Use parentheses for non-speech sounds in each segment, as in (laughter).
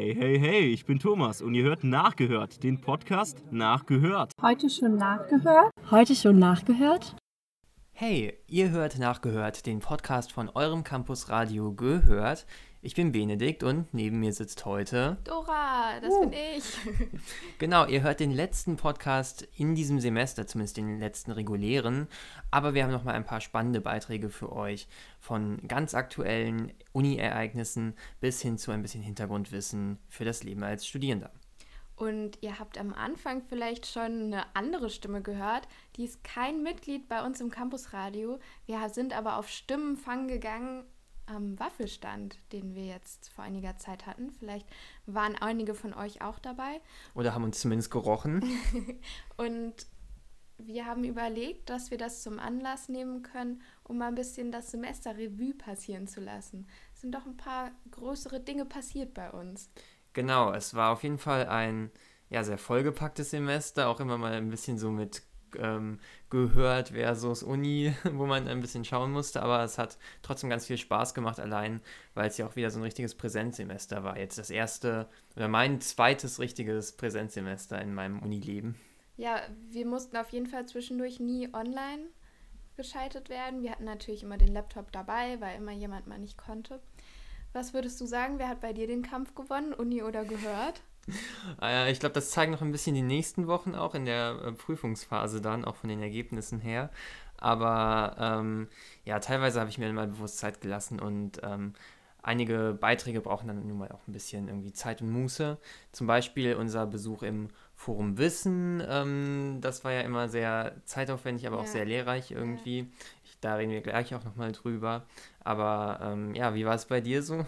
Hey, hey, hey, ich bin Thomas und ihr hört Nachgehört, den Podcast Nachgehört. Heute schon nachgehört? Heute schon nachgehört? Hey, ihr hört Nachgehört, den Podcast von eurem Campusradio Gehört. Ich bin Benedikt und neben mir sitzt heute Dora, das uh. bin ich. (laughs) genau, ihr hört den letzten Podcast in diesem Semester, zumindest den letzten regulären. Aber wir haben noch mal ein paar spannende Beiträge für euch von ganz aktuellen Uni-Ereignissen bis hin zu ein bisschen Hintergrundwissen für das Leben als Studierender. Und ihr habt am Anfang vielleicht schon eine andere Stimme gehört. Die ist kein Mitglied bei uns im Campusradio. Wir sind aber auf Stimmenfang gegangen am Waffelstand, den wir jetzt vor einiger Zeit hatten. Vielleicht waren einige von euch auch dabei. Oder haben uns zumindest gerochen. (laughs) und wir haben überlegt, dass wir das zum Anlass nehmen können, um mal ein bisschen das Semester Revue passieren zu lassen. Es sind doch ein paar größere Dinge passiert bei uns. Genau, es war auf jeden Fall ein ja, sehr vollgepacktes Semester, auch immer mal ein bisschen so mit ähm, gehört versus Uni, (laughs) wo man ein bisschen schauen musste, aber es hat trotzdem ganz viel Spaß gemacht, allein weil es ja auch wieder so ein richtiges Präsenzsemester war. Jetzt das erste oder mein zweites richtiges Präsenzsemester in meinem Unileben. Ja, wir mussten auf jeden Fall zwischendurch nie online geschaltet werden. Wir hatten natürlich immer den Laptop dabei, weil immer jemand mal nicht konnte. Was würdest du sagen, wer hat bei dir den Kampf gewonnen, Uni oder gehört? Ah ich glaube, das zeigen noch ein bisschen die nächsten Wochen auch in der äh, Prüfungsphase dann, auch von den Ergebnissen her. Aber ähm, ja, teilweise habe ich mir mal bewusst Zeit gelassen und ähm, einige Beiträge brauchen dann nun mal auch ein bisschen irgendwie Zeit und Muße. Zum Beispiel unser Besuch im Forum Wissen, ähm, das war ja immer sehr zeitaufwendig, aber ja. auch sehr lehrreich irgendwie. Da reden wir gleich auch nochmal drüber. Aber ähm, ja, wie war es bei dir so?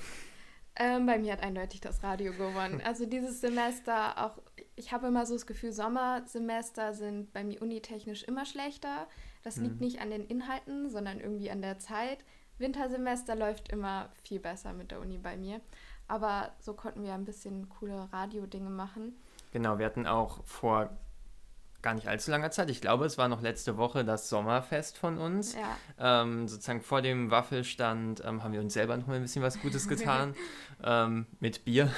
Ähm, bei mir hat eindeutig das Radio gewonnen. Also dieses Semester auch, ich habe immer so das Gefühl, Sommersemester sind bei mir unitechnisch immer schlechter. Das liegt mhm. nicht an den Inhalten, sondern irgendwie an der Zeit. Wintersemester läuft immer viel besser mit der Uni bei mir. Aber so konnten wir ein bisschen coole Radio-Dinge machen. Genau, wir hatten auch vor gar nicht allzu langer Zeit. Ich glaube, es war noch letzte Woche das Sommerfest von uns. Ja. Ähm, sozusagen vor dem Waffelstand ähm, haben wir uns selber noch mal ein bisschen was Gutes (laughs) getan. ähm, mit Bier.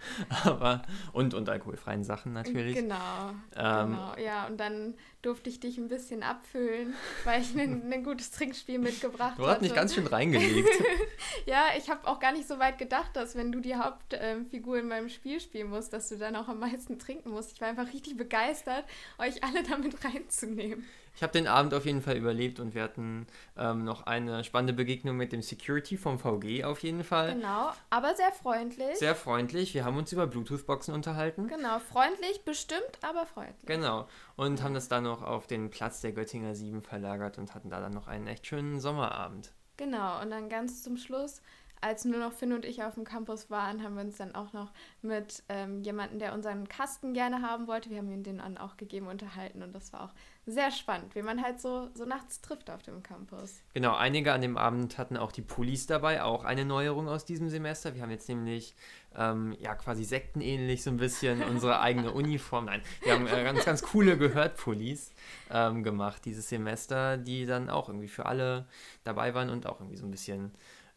(laughs) Aber, und, und alkoholfreien Sachen natürlich. Genau, ähm, genau. Ja, und dann durfte ich dich ein bisschen abfüllen, weil ich ein, ein gutes Trinkspiel mitgebracht habe. Du hast mich ganz schön reingelegt. (laughs) ja, ich habe auch gar nicht so weit gedacht, dass wenn du die Hauptfigur in meinem Spiel spielen musst, dass du dann auch am meisten trinken musst. Ich war einfach richtig begeistert, euch alle damit reinzunehmen. Ich habe den Abend auf jeden Fall überlebt und wir hatten ähm, noch eine spannende Begegnung mit dem Security vom VG auf jeden Fall. Genau, aber sehr freundlich. Sehr freundlich. Wir haben uns über Bluetooth-Boxen unterhalten. Genau, freundlich, bestimmt, aber freundlich. Genau. Und haben das dann noch auf den Platz der Göttinger 7 verlagert und hatten da dann noch einen echt schönen Sommerabend. Genau, und dann ganz zum Schluss als nur noch Finn und ich auf dem Campus waren, haben wir uns dann auch noch mit ähm, jemandem, der unseren Kasten gerne haben wollte, wir haben ihm den dann auch gegeben, unterhalten und das war auch sehr spannend, wie man halt so, so nachts trifft auf dem Campus. Genau, einige an dem Abend hatten auch die Pullis dabei, auch eine Neuerung aus diesem Semester. Wir haben jetzt nämlich ähm, ja quasi sektenähnlich so ein bisschen (laughs) unsere eigene Uniform. Nein, wir haben äh, ganz, ganz coole Gehört-Pullis ähm, gemacht dieses Semester, die dann auch irgendwie für alle dabei waren und auch irgendwie so ein bisschen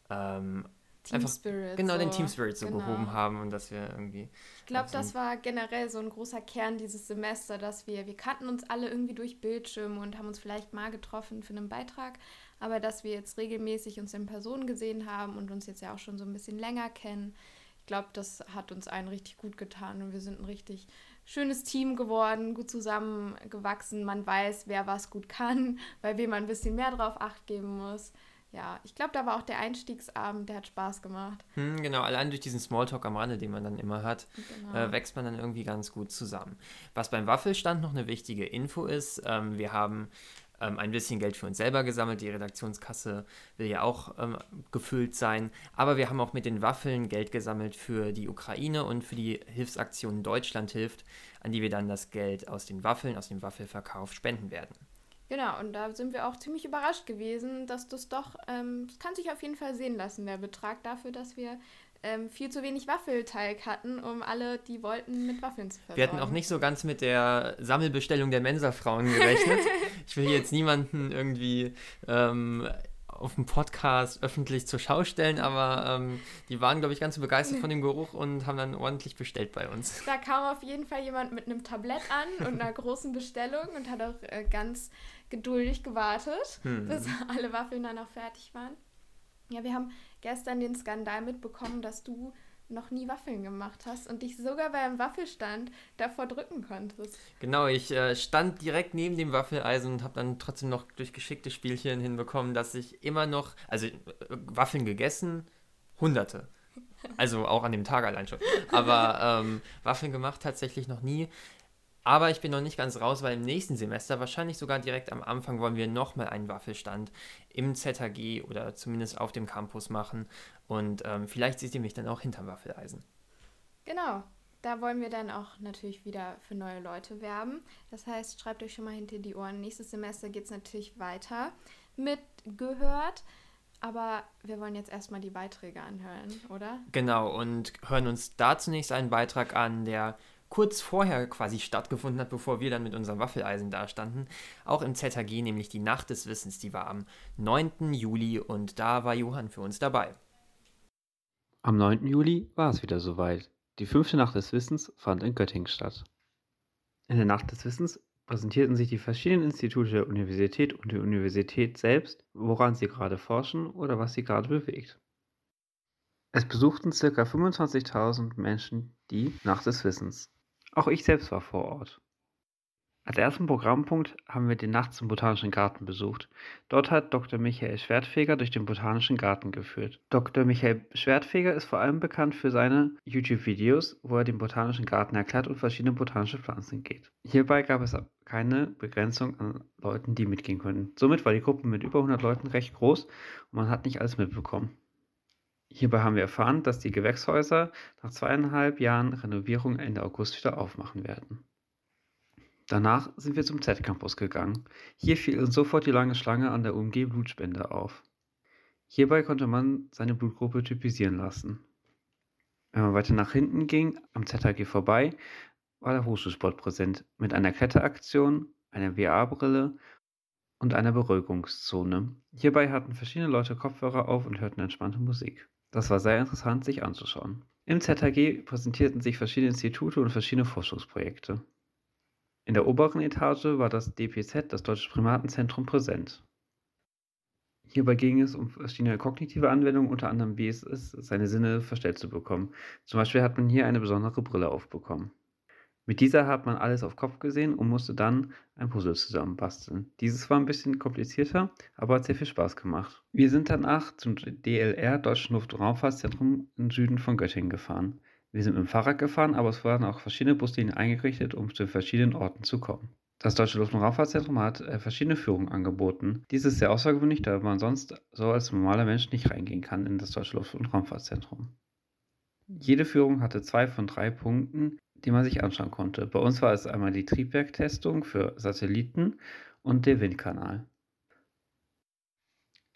ähm, Team einfach, Spirit. Genau, so. den Team Spirit so genau. gehoben haben und dass wir irgendwie. Ich glaube, das war generell so ein großer Kern dieses Semester, dass wir, wir kannten uns alle irgendwie durch Bildschirme und haben uns vielleicht mal getroffen für einen Beitrag, aber dass wir jetzt regelmäßig uns in Person gesehen haben und uns jetzt ja auch schon so ein bisschen länger kennen. Ich glaube, das hat uns allen richtig gut getan und wir sind ein richtig schönes Team geworden, gut zusammengewachsen. Man weiß, wer was gut kann, (laughs) bei wem man ein bisschen mehr drauf acht geben muss ja, ich glaube, da war auch der Einstiegsabend, der hat Spaß gemacht. Hm, genau, allein durch diesen Smalltalk am Rande, den man dann immer hat, genau. äh, wächst man dann irgendwie ganz gut zusammen. Was beim Waffelstand noch eine wichtige Info ist, ähm, wir haben ähm, ein bisschen Geld für uns selber gesammelt. Die Redaktionskasse will ja auch ähm, gefüllt sein. Aber wir haben auch mit den Waffeln Geld gesammelt für die Ukraine und für die Hilfsaktion Deutschland hilft, an die wir dann das Geld aus den Waffeln, aus dem Waffelverkauf spenden werden. Genau, und da sind wir auch ziemlich überrascht gewesen, dass das doch, ähm, das kann sich auf jeden Fall sehen lassen, der Betrag dafür, dass wir ähm, viel zu wenig Waffelteig hatten, um alle, die wollten, mit Waffeln zu versorgen. Wir hatten auch nicht so ganz mit der Sammelbestellung der Mensa-Frauen gerechnet. (laughs) ich will jetzt niemanden irgendwie ähm, auf dem Podcast öffentlich zur Schau stellen, aber ähm, die waren, glaube ich, ganz begeistert von dem Geruch und haben dann ordentlich bestellt bei uns. Da kam auf jeden Fall jemand mit einem Tablett an und einer (laughs) großen Bestellung und hat auch äh, ganz geduldig gewartet, hm. bis alle Waffeln dann auch fertig waren. Ja, wir haben gestern den Skandal mitbekommen, dass du noch nie Waffeln gemacht hast und dich sogar beim Waffelstand davor drücken konntest. Genau, ich äh, stand direkt neben dem Waffeleisen und habe dann trotzdem noch durch geschickte Spielchen hinbekommen, dass ich immer noch, also äh, Waffeln gegessen, hunderte. Also auch an dem Tag allein schon. Aber ähm, Waffeln gemacht tatsächlich noch nie. Aber ich bin noch nicht ganz raus, weil im nächsten Semester, wahrscheinlich sogar direkt am Anfang, wollen wir nochmal einen Waffelstand im ZHG oder zumindest auf dem Campus machen. Und ähm, vielleicht seht ihr mich dann auch hinterm Waffeleisen. Genau, da wollen wir dann auch natürlich wieder für neue Leute werben. Das heißt, schreibt euch schon mal hinter die Ohren. Nächstes Semester geht es natürlich weiter mit gehört. Aber wir wollen jetzt erstmal die Beiträge anhören, oder? Genau, und hören uns da zunächst einen Beitrag an, der kurz vorher quasi stattgefunden hat, bevor wir dann mit unserem Waffeleisen dastanden. Auch im ZHG, nämlich die Nacht des Wissens, die war am 9. Juli und da war Johann für uns dabei. Am 9. Juli war es wieder soweit. Die fünfte Nacht des Wissens fand in Göttingen statt. In der Nacht des Wissens präsentierten sich die verschiedenen Institute der Universität und die Universität selbst, woran sie gerade forschen oder was sie gerade bewegt. Es besuchten ca. 25.000 Menschen die Nacht des Wissens. Auch ich selbst war vor Ort. Als ersten Programmpunkt haben wir den Nachts im Botanischen Garten besucht. Dort hat Dr. Michael Schwertfeger durch den Botanischen Garten geführt. Dr. Michael Schwertfeger ist vor allem bekannt für seine YouTube-Videos, wo er den Botanischen Garten erklärt und verschiedene botanische Pflanzen geht. Hierbei gab es keine Begrenzung an Leuten, die mitgehen konnten. Somit war die Gruppe mit über 100 Leuten recht groß und man hat nicht alles mitbekommen. Hierbei haben wir erfahren, dass die Gewächshäuser nach zweieinhalb Jahren Renovierung Ende August wieder aufmachen werden. Danach sind wir zum Z-Campus gegangen. Hier fiel uns sofort die lange Schlange an der UMG-Blutspende auf. Hierbei konnte man seine Blutgruppe typisieren lassen. Wenn man weiter nach hinten ging, am ZHG vorbei, war der Hochschulsport präsent mit einer Kletteraktion, einer VR-Brille und einer Beruhigungszone. Hierbei hatten verschiedene Leute Kopfhörer auf und hörten entspannte Musik. Das war sehr interessant, sich anzuschauen. Im ZHG präsentierten sich verschiedene Institute und verschiedene Forschungsprojekte. In der oberen Etage war das DPZ, das Deutsche Primatenzentrum, präsent. Hierbei ging es um verschiedene kognitive Anwendungen, unter anderem wie es ist, seine Sinne verstellt zu bekommen. Zum Beispiel hat man hier eine besondere Brille aufbekommen. Mit dieser hat man alles auf Kopf gesehen und musste dann ein Puzzle zusammenbasteln. Dieses war ein bisschen komplizierter, aber hat sehr viel Spaß gemacht. Wir sind danach zum DLR, Deutschen Luft- und Raumfahrtzentrum im Süden von Göttingen gefahren. Wir sind mit dem Fahrrad gefahren, aber es waren auch verschiedene Buslinien eingerichtet, um zu verschiedenen Orten zu kommen. Das Deutsche Luft- und Raumfahrtzentrum hat äh, verschiedene Führungen angeboten. Dies ist sehr außergewöhnlich, da man sonst so als normaler Mensch nicht reingehen kann in das Deutsche Luft- und Raumfahrtzentrum. Jede Führung hatte zwei von drei Punkten, die man sich anschauen konnte. Bei uns war es einmal die Triebwerktestung für Satelliten und der Windkanal.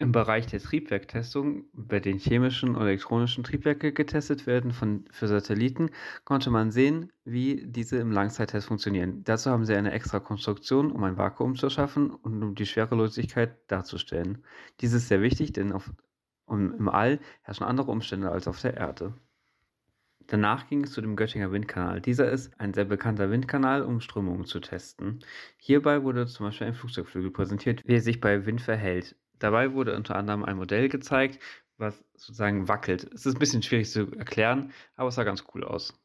Im Bereich der Triebwerktestung, bei den chemischen und elektronischen Triebwerke getestet werden von, für Satelliten, konnte man sehen, wie diese im Langzeittest funktionieren. Dazu haben sie eine extra Konstruktion, um ein Vakuum zu schaffen und um die Schwerelosigkeit darzustellen. Dies ist sehr wichtig, denn auf, um, im All herrschen andere Umstände als auf der Erde. Danach ging es zu dem Göttinger Windkanal. Dieser ist ein sehr bekannter Windkanal, um Strömungen zu testen. Hierbei wurde zum Beispiel ein Flugzeugflügel präsentiert, wie er sich bei Wind verhält. Dabei wurde unter anderem ein Modell gezeigt, was sozusagen wackelt. Es ist ein bisschen schwierig zu erklären, aber es sah ganz cool aus.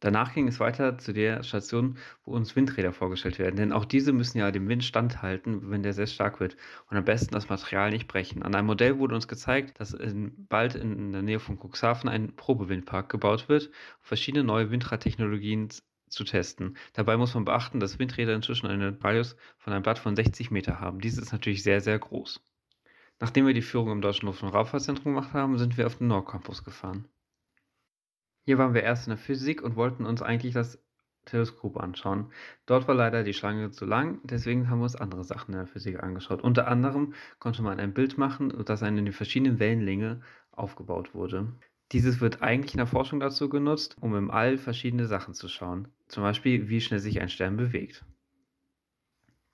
Danach ging es weiter zu der Station, wo uns Windräder vorgestellt werden, denn auch diese müssen ja dem Wind standhalten, wenn der sehr stark wird und am besten das Material nicht brechen. An einem Modell wurde uns gezeigt, dass in, bald in der Nähe von Cuxhaven ein Probewindpark gebaut wird, um verschiedene neue Windradtechnologien zu testen. Dabei muss man beachten, dass Windräder inzwischen einen Radius von einem Blatt von 60 Meter haben. Dies ist natürlich sehr, sehr groß. Nachdem wir die Führung im Deutschen Luft- und Raumfahrtzentrum gemacht haben, sind wir auf den Nordcampus gefahren. Hier waren wir erst in der Physik und wollten uns eigentlich das Teleskop anschauen. Dort war leider die Schlange zu lang, deswegen haben wir uns andere Sachen in der Physik angeschaut. Unter anderem konnte man ein Bild machen, das in den verschiedenen Wellenlänge aufgebaut wurde. Dieses wird eigentlich in der Forschung dazu genutzt, um im All verschiedene Sachen zu schauen. Zum Beispiel, wie schnell sich ein Stern bewegt.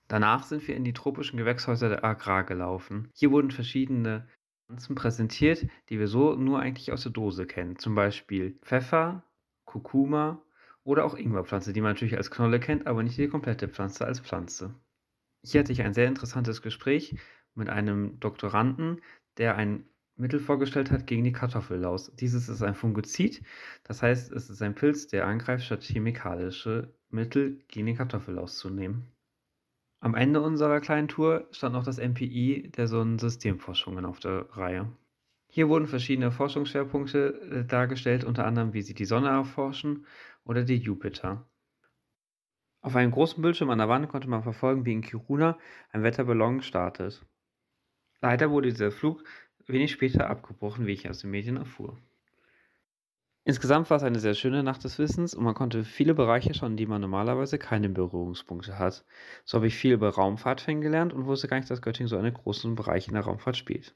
Danach sind wir in die tropischen Gewächshäuser der Agrar gelaufen. Hier wurden verschiedene Pflanzen präsentiert, die wir so nur eigentlich aus der Dose kennen. Zum Beispiel Pfeffer, Kurkuma oder auch Ingwerpflanze, die man natürlich als Knolle kennt, aber nicht die komplette Pflanze als Pflanze. Hier hatte ich ein sehr interessantes Gespräch mit einem Doktoranden, der ein Mittel vorgestellt hat gegen die Kartoffellaus. Dieses ist ein Fungizid, das heißt, es ist ein Pilz, der angreift, statt chemikalische Mittel gegen die Kartoffellaus zu nehmen. Am Ende unserer kleinen Tour stand noch das MPI der Sonnensystemforschungen auf der Reihe. Hier wurden verschiedene Forschungsschwerpunkte äh, dargestellt, unter anderem wie sie die Sonne erforschen oder die Jupiter. Auf einem großen Bildschirm an der Wand konnte man verfolgen, wie in Kiruna ein Wetterballon startet. Leider wurde dieser Flug wenig später abgebrochen, wie ich aus den Medien erfuhr. Insgesamt war es eine sehr schöne Nacht des Wissens und man konnte viele Bereiche schauen, die man normalerweise keine Berührungspunkte hat. So habe ich viel über Raumfahrt kennengelernt und wusste gar nicht, dass Göttingen so einen großen Bereich in der Raumfahrt spielt.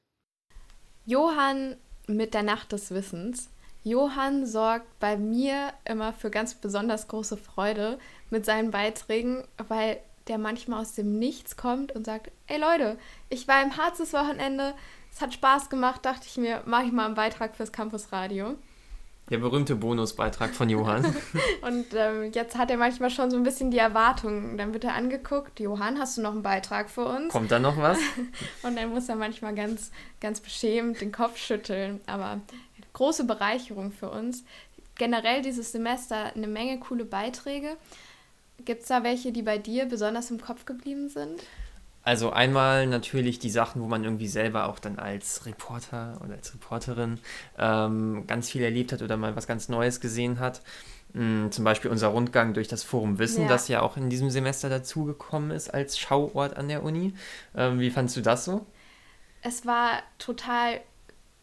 Johann mit der Nacht des Wissens. Johann sorgt bei mir immer für ganz besonders große Freude mit seinen Beiträgen, weil der manchmal aus dem Nichts kommt und sagt, ey Leute, ich war im Harz das Wochenende, es hat Spaß gemacht, dachte ich mir, mache ich mal einen Beitrag fürs Campusradio. Der berühmte Bonusbeitrag von Johann. (laughs) und ähm, jetzt hat er manchmal schon so ein bisschen die Erwartungen. Dann wird er angeguckt, Johann, hast du noch einen Beitrag für uns? Kommt da noch was? (laughs) und dann muss er manchmal ganz, ganz beschämt den Kopf schütteln. Aber große Bereicherung für uns. Generell dieses Semester eine Menge coole Beiträge. Gibt es da welche, die bei dir besonders im Kopf geblieben sind? Also einmal natürlich die Sachen, wo man irgendwie selber auch dann als Reporter oder als Reporterin ähm, ganz viel erlebt hat oder mal was ganz Neues gesehen hat. Mhm, zum Beispiel unser Rundgang durch das Forum Wissen, ja. das ja auch in diesem Semester dazugekommen ist als Schauort an der Uni. Ähm, wie fandest du das so? Es war total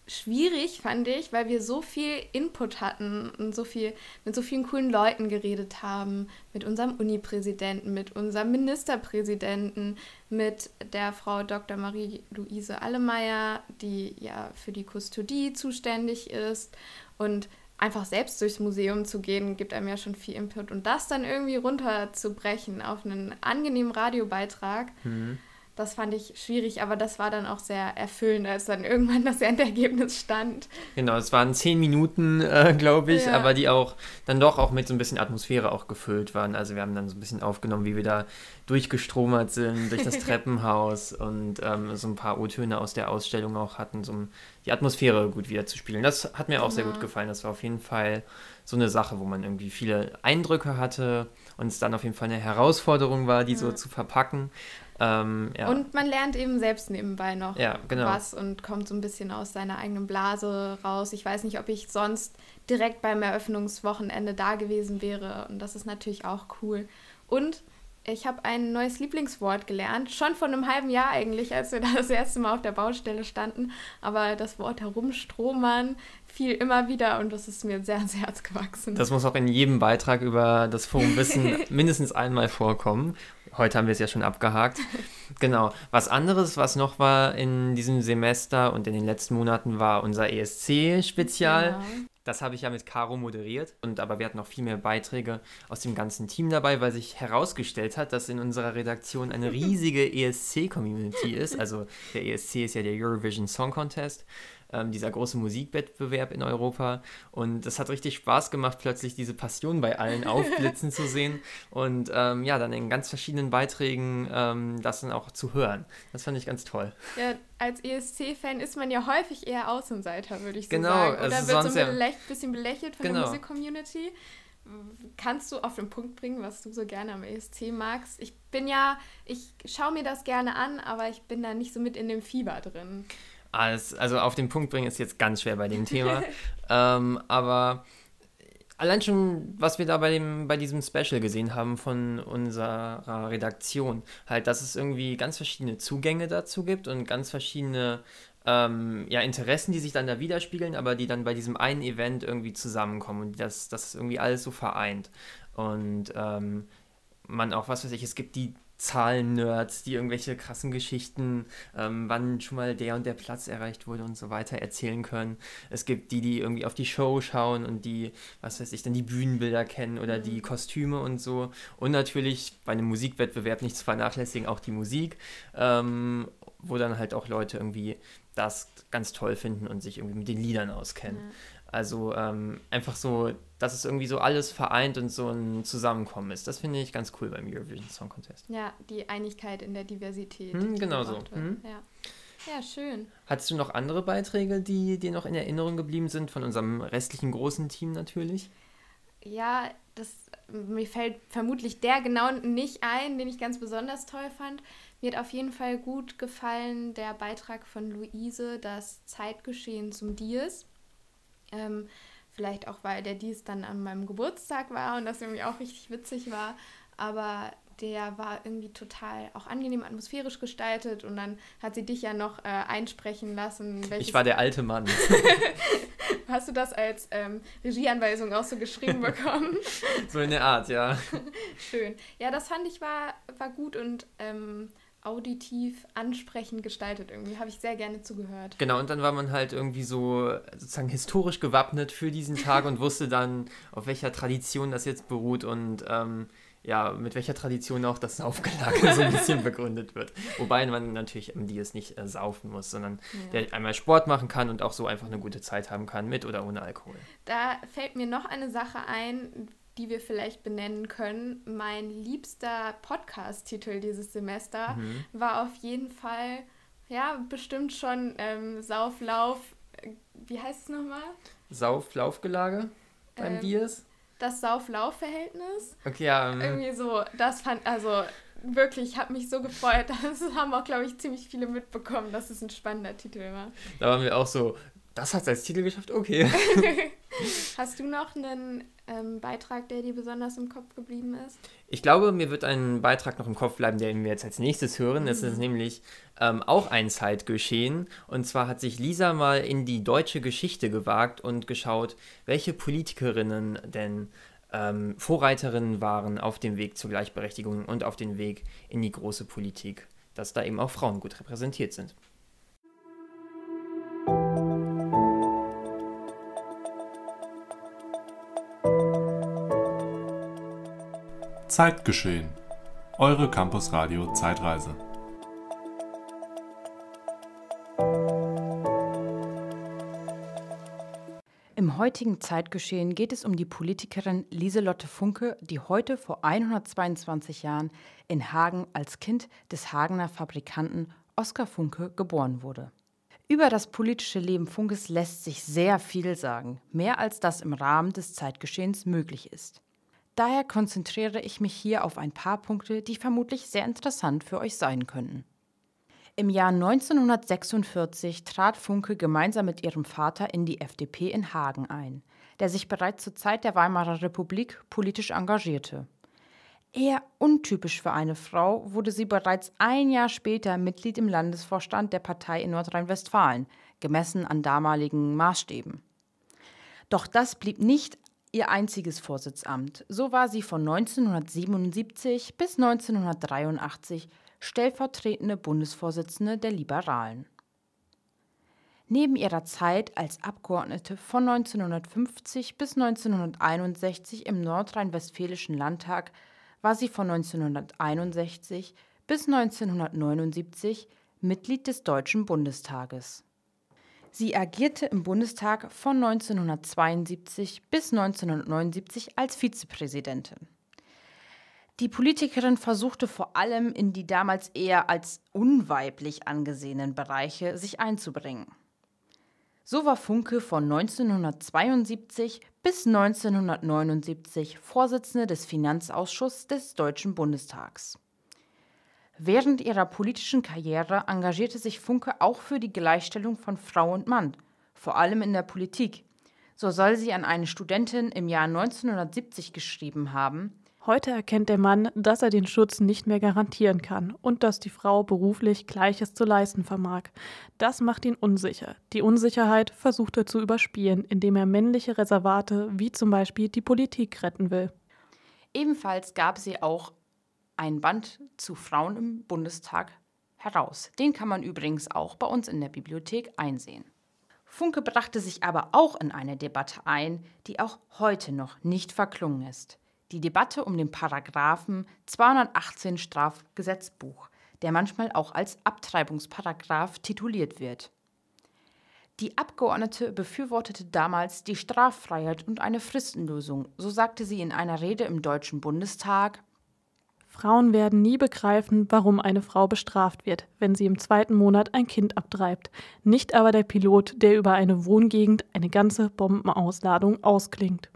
schwierig, fand ich, weil wir so viel Input hatten und so viel mit so vielen coolen Leuten geredet haben, mit unserem Uni-Präsidenten, mit unserem Ministerpräsidenten, mit der Frau Dr. Marie-Louise Allemeyer, die ja für die Kustodie zuständig ist und einfach selbst durchs Museum zu gehen, gibt einem ja schon viel Input und das dann irgendwie runterzubrechen auf einen angenehmen Radiobeitrag. Mhm das fand ich schwierig, aber das war dann auch sehr erfüllend, als dann irgendwann das Endergebnis stand. Genau, es waren zehn Minuten, äh, glaube ich, ja. aber die auch dann doch auch mit so ein bisschen Atmosphäre auch gefüllt waren. Also wir haben dann so ein bisschen aufgenommen, wie wir da durchgestromert sind durch das (laughs) Treppenhaus und ähm, so ein paar O-Töne aus der Ausstellung auch hatten, so um die Atmosphäre gut wieder zu spielen. Das hat mir auch genau. sehr gut gefallen. Das war auf jeden Fall so eine Sache, wo man irgendwie viele Eindrücke hatte und es dann auf jeden Fall eine Herausforderung war, die ja. so zu verpacken. Ähm, ja. Und man lernt eben selbst nebenbei noch ja, genau. was und kommt so ein bisschen aus seiner eigenen Blase raus. Ich weiß nicht, ob ich sonst direkt beim Eröffnungswochenende da gewesen wäre. Und das ist natürlich auch cool. Und ich habe ein neues Lieblingswort gelernt, schon vor einem halben Jahr eigentlich, als wir da (laughs) das erste Mal auf der Baustelle standen. Aber das Wort herumstromern fiel immer wieder und das ist mir sehr ans Herz gewachsen. Das muss auch in jedem Beitrag über das Forum Wissen (laughs) mindestens einmal vorkommen. Heute haben wir es ja schon abgehakt. (laughs) genau. Was anderes, was noch war in diesem Semester und in den letzten Monaten, war unser ESC-Spezial. Genau. Das habe ich ja mit Caro moderiert. Und aber wir hatten noch viel mehr Beiträge aus dem ganzen Team dabei, weil sich herausgestellt hat, dass in unserer Redaktion eine (laughs) riesige ESC-Community ist. Also der ESC ist ja der Eurovision Song Contest ähm, dieser große Musikwettbewerb in Europa. Und es hat richtig Spaß gemacht, plötzlich diese Passion bei allen (laughs) aufblitzen zu sehen und ähm, ja, dann in ganz verschiedenen Beiträgen ähm, das dann auch zu hören. Das fand ich ganz toll. Ja, als ESC-Fan ist man ja häufig eher Außenseiter, würde ich so genau, sagen. Oder also wird so ein belech bisschen belächelt von genau. der Musik-Community. Kannst du auf den Punkt bringen, was du so gerne am ESC magst? Ich bin ja, ich schaue mir das gerne an, aber ich bin da nicht so mit in dem Fieber drin. Alles, also auf den Punkt bringen ist jetzt ganz schwer bei dem Thema. (laughs) ähm, aber allein schon, was wir da bei, dem, bei diesem Special gesehen haben von unserer Redaktion, halt, dass es irgendwie ganz verschiedene Zugänge dazu gibt und ganz verschiedene ähm, ja, Interessen, die sich dann da widerspiegeln, aber die dann bei diesem einen Event irgendwie zusammenkommen und das, das irgendwie alles so vereint. Und ähm, man auch, was weiß ich, es gibt die Zahlen-Nerds, die irgendwelche krassen Geschichten, ähm, wann schon mal der und der Platz erreicht wurde und so weiter erzählen können. Es gibt die, die irgendwie auf die Show schauen und die, was weiß ich, dann die Bühnenbilder kennen oder die Kostüme und so. Und natürlich bei einem Musikwettbewerb nicht zu vernachlässigen, auch die Musik, ähm, wo dann halt auch Leute irgendwie das ganz toll finden und sich irgendwie mit den Liedern auskennen. Also ähm, einfach so, dass es irgendwie so alles vereint und so ein Zusammenkommen ist. Das finde ich ganz cool beim Eurovision Song Contest. Ja, die Einigkeit in der Diversität. Hm, genau so. Hm. Ja. ja, schön. Hattest du noch andere Beiträge, die dir noch in Erinnerung geblieben sind, von unserem restlichen großen Team natürlich? Ja, das, mir fällt vermutlich der genau nicht ein, den ich ganz besonders toll fand. Mir hat auf jeden Fall gut gefallen der Beitrag von Luise, das Zeitgeschehen zum Dies. Ähm, vielleicht auch, weil der Dies dann an meinem Geburtstag war und das irgendwie auch richtig witzig war. Aber der war irgendwie total auch angenehm atmosphärisch gestaltet und dann hat sie dich ja noch äh, einsprechen lassen. Ich war der alte Mann. (laughs) Hast du das als ähm, Regieanweisung auch so geschrieben (laughs) bekommen? so in der Art, ja. (laughs) Schön. Ja, das fand ich war, war gut und ähm, auditiv ansprechend gestaltet irgendwie. Habe ich sehr gerne zugehört. Genau, und dann war man halt irgendwie so sozusagen historisch gewappnet für diesen Tag und wusste dann, auf welcher Tradition das jetzt beruht und ähm, ja, mit welcher Tradition auch das Saufgelage so ein bisschen begründet wird. Wobei man natürlich im Dias nicht äh, saufen muss, sondern Ja. der einmal Sport machen kann und auch so einfach eine gute Zeit haben kann, mit oder ohne Alkohol. Da fällt mir noch eine Sache ein, die wir vielleicht benennen können. Mein liebster Podcast-Titel dieses Semester Mhm. war auf jeden Fall, ja, bestimmt schon ähm, Sauf, Lauf, äh, wie heißt es nochmal? Sauf-Laufgelage beim Ähm, Dias? Das Sauf-Lauf-Verhältnis. Okay, ja. Ähm, Irgendwie so, das fand, also wirklich, ich habe mich so gefreut. (laughs) Das haben auch, glaube ich, ziemlich viele mitbekommen, dass es ein spannender Titel war. da waren wir auch so, das hat als Titel geschafft? Okay. (laughs) Hast du noch einen ähm, Beitrag, der dir besonders im Kopf geblieben ist? Ich glaube, mir wird ein Beitrag noch im Kopf bleiben, den wir jetzt als nächstes hören. Das ist nämlich ähm, auch ein Zeitgeschehen. Und zwar hat sich Lisa mal in die deutsche Geschichte gewagt und geschaut, welche Politikerinnen denn ähm, Vorreiterinnen waren auf dem Weg zur Gleichberechtigung und auf dem Weg in die große Politik, dass da eben auch Frauen gut repräsentiert sind. Zeitgeschehen. Eure Campusradio Zeitreise. Im heutigen Zeitgeschehen geht es um die Politikerin Lieselotte Funke, die heute vor 122 Jahren in Hagen als Kind des Hagener Fabrikanten Oskar Funke geboren wurde. Über das politische Leben Funkes lässt sich sehr viel sagen, mehr als das im Rahmen des Zeitgeschehens möglich ist. Daher konzentriere ich mich hier auf ein paar Punkte, die vermutlich sehr interessant für euch sein könnten. Im Jahr 1946 trat Funke gemeinsam mit ihrem Vater in die FDP in Hagen ein, der sich bereits zur Zeit der Weimarer Republik politisch engagierte. Eher untypisch für eine Frau wurde sie bereits ein Jahr später Mitglied im Landesvorstand der Partei in Nordrhein-Westfalen, gemessen an damaligen Maßstäben. Doch das blieb nicht ihr einziges Vorsitzamt. So war sie von 1977 bis 1983 stellvertretende Bundesvorsitzende der Liberalen. Neben ihrer Zeit als Abgeordnete von 1950 bis 1961 im nordrhein-westfälischen Landtag war sie von 1961 bis 1979 Mitglied des Deutschen Bundestages. Sie agierte im Bundestag von 1972 bis 1979 als Vizepräsidentin. Die Politikerin versuchte vor allem in die damals eher als unweiblich angesehenen Bereiche sich einzubringen. So war Funke von 1972 bis 1979 Vorsitzende des Finanzausschusses des Deutschen Bundestags. Während ihrer politischen Karriere engagierte sich Funke auch für die Gleichstellung von Frau und Mann, vor allem in der Politik. So soll sie an eine Studentin im Jahr 1970 geschrieben haben, Heute erkennt der Mann, dass er den Schutz nicht mehr garantieren kann und dass die Frau beruflich Gleiches zu leisten vermag. Das macht ihn unsicher. Die Unsicherheit versucht er zu überspielen, indem er männliche Reservate wie zum Beispiel die Politik retten will. Ebenfalls gab sie auch einen Band zu Frauen im Bundestag heraus. Den kann man übrigens auch bei uns in der Bibliothek einsehen. Funke brachte sich aber auch in eine Debatte ein, die auch heute noch nicht verklungen ist. Die Debatte um den Paragraphen 218 Strafgesetzbuch, der manchmal auch als Abtreibungsparagraph tituliert wird. Die Abgeordnete befürwortete damals die Straffreiheit und eine Fristenlösung. So sagte sie in einer Rede im Deutschen Bundestag Frauen werden nie begreifen, warum eine Frau bestraft wird, wenn sie im zweiten Monat ein Kind abtreibt. Nicht aber der Pilot, der über eine Wohngegend eine ganze Bombenausladung ausklingt.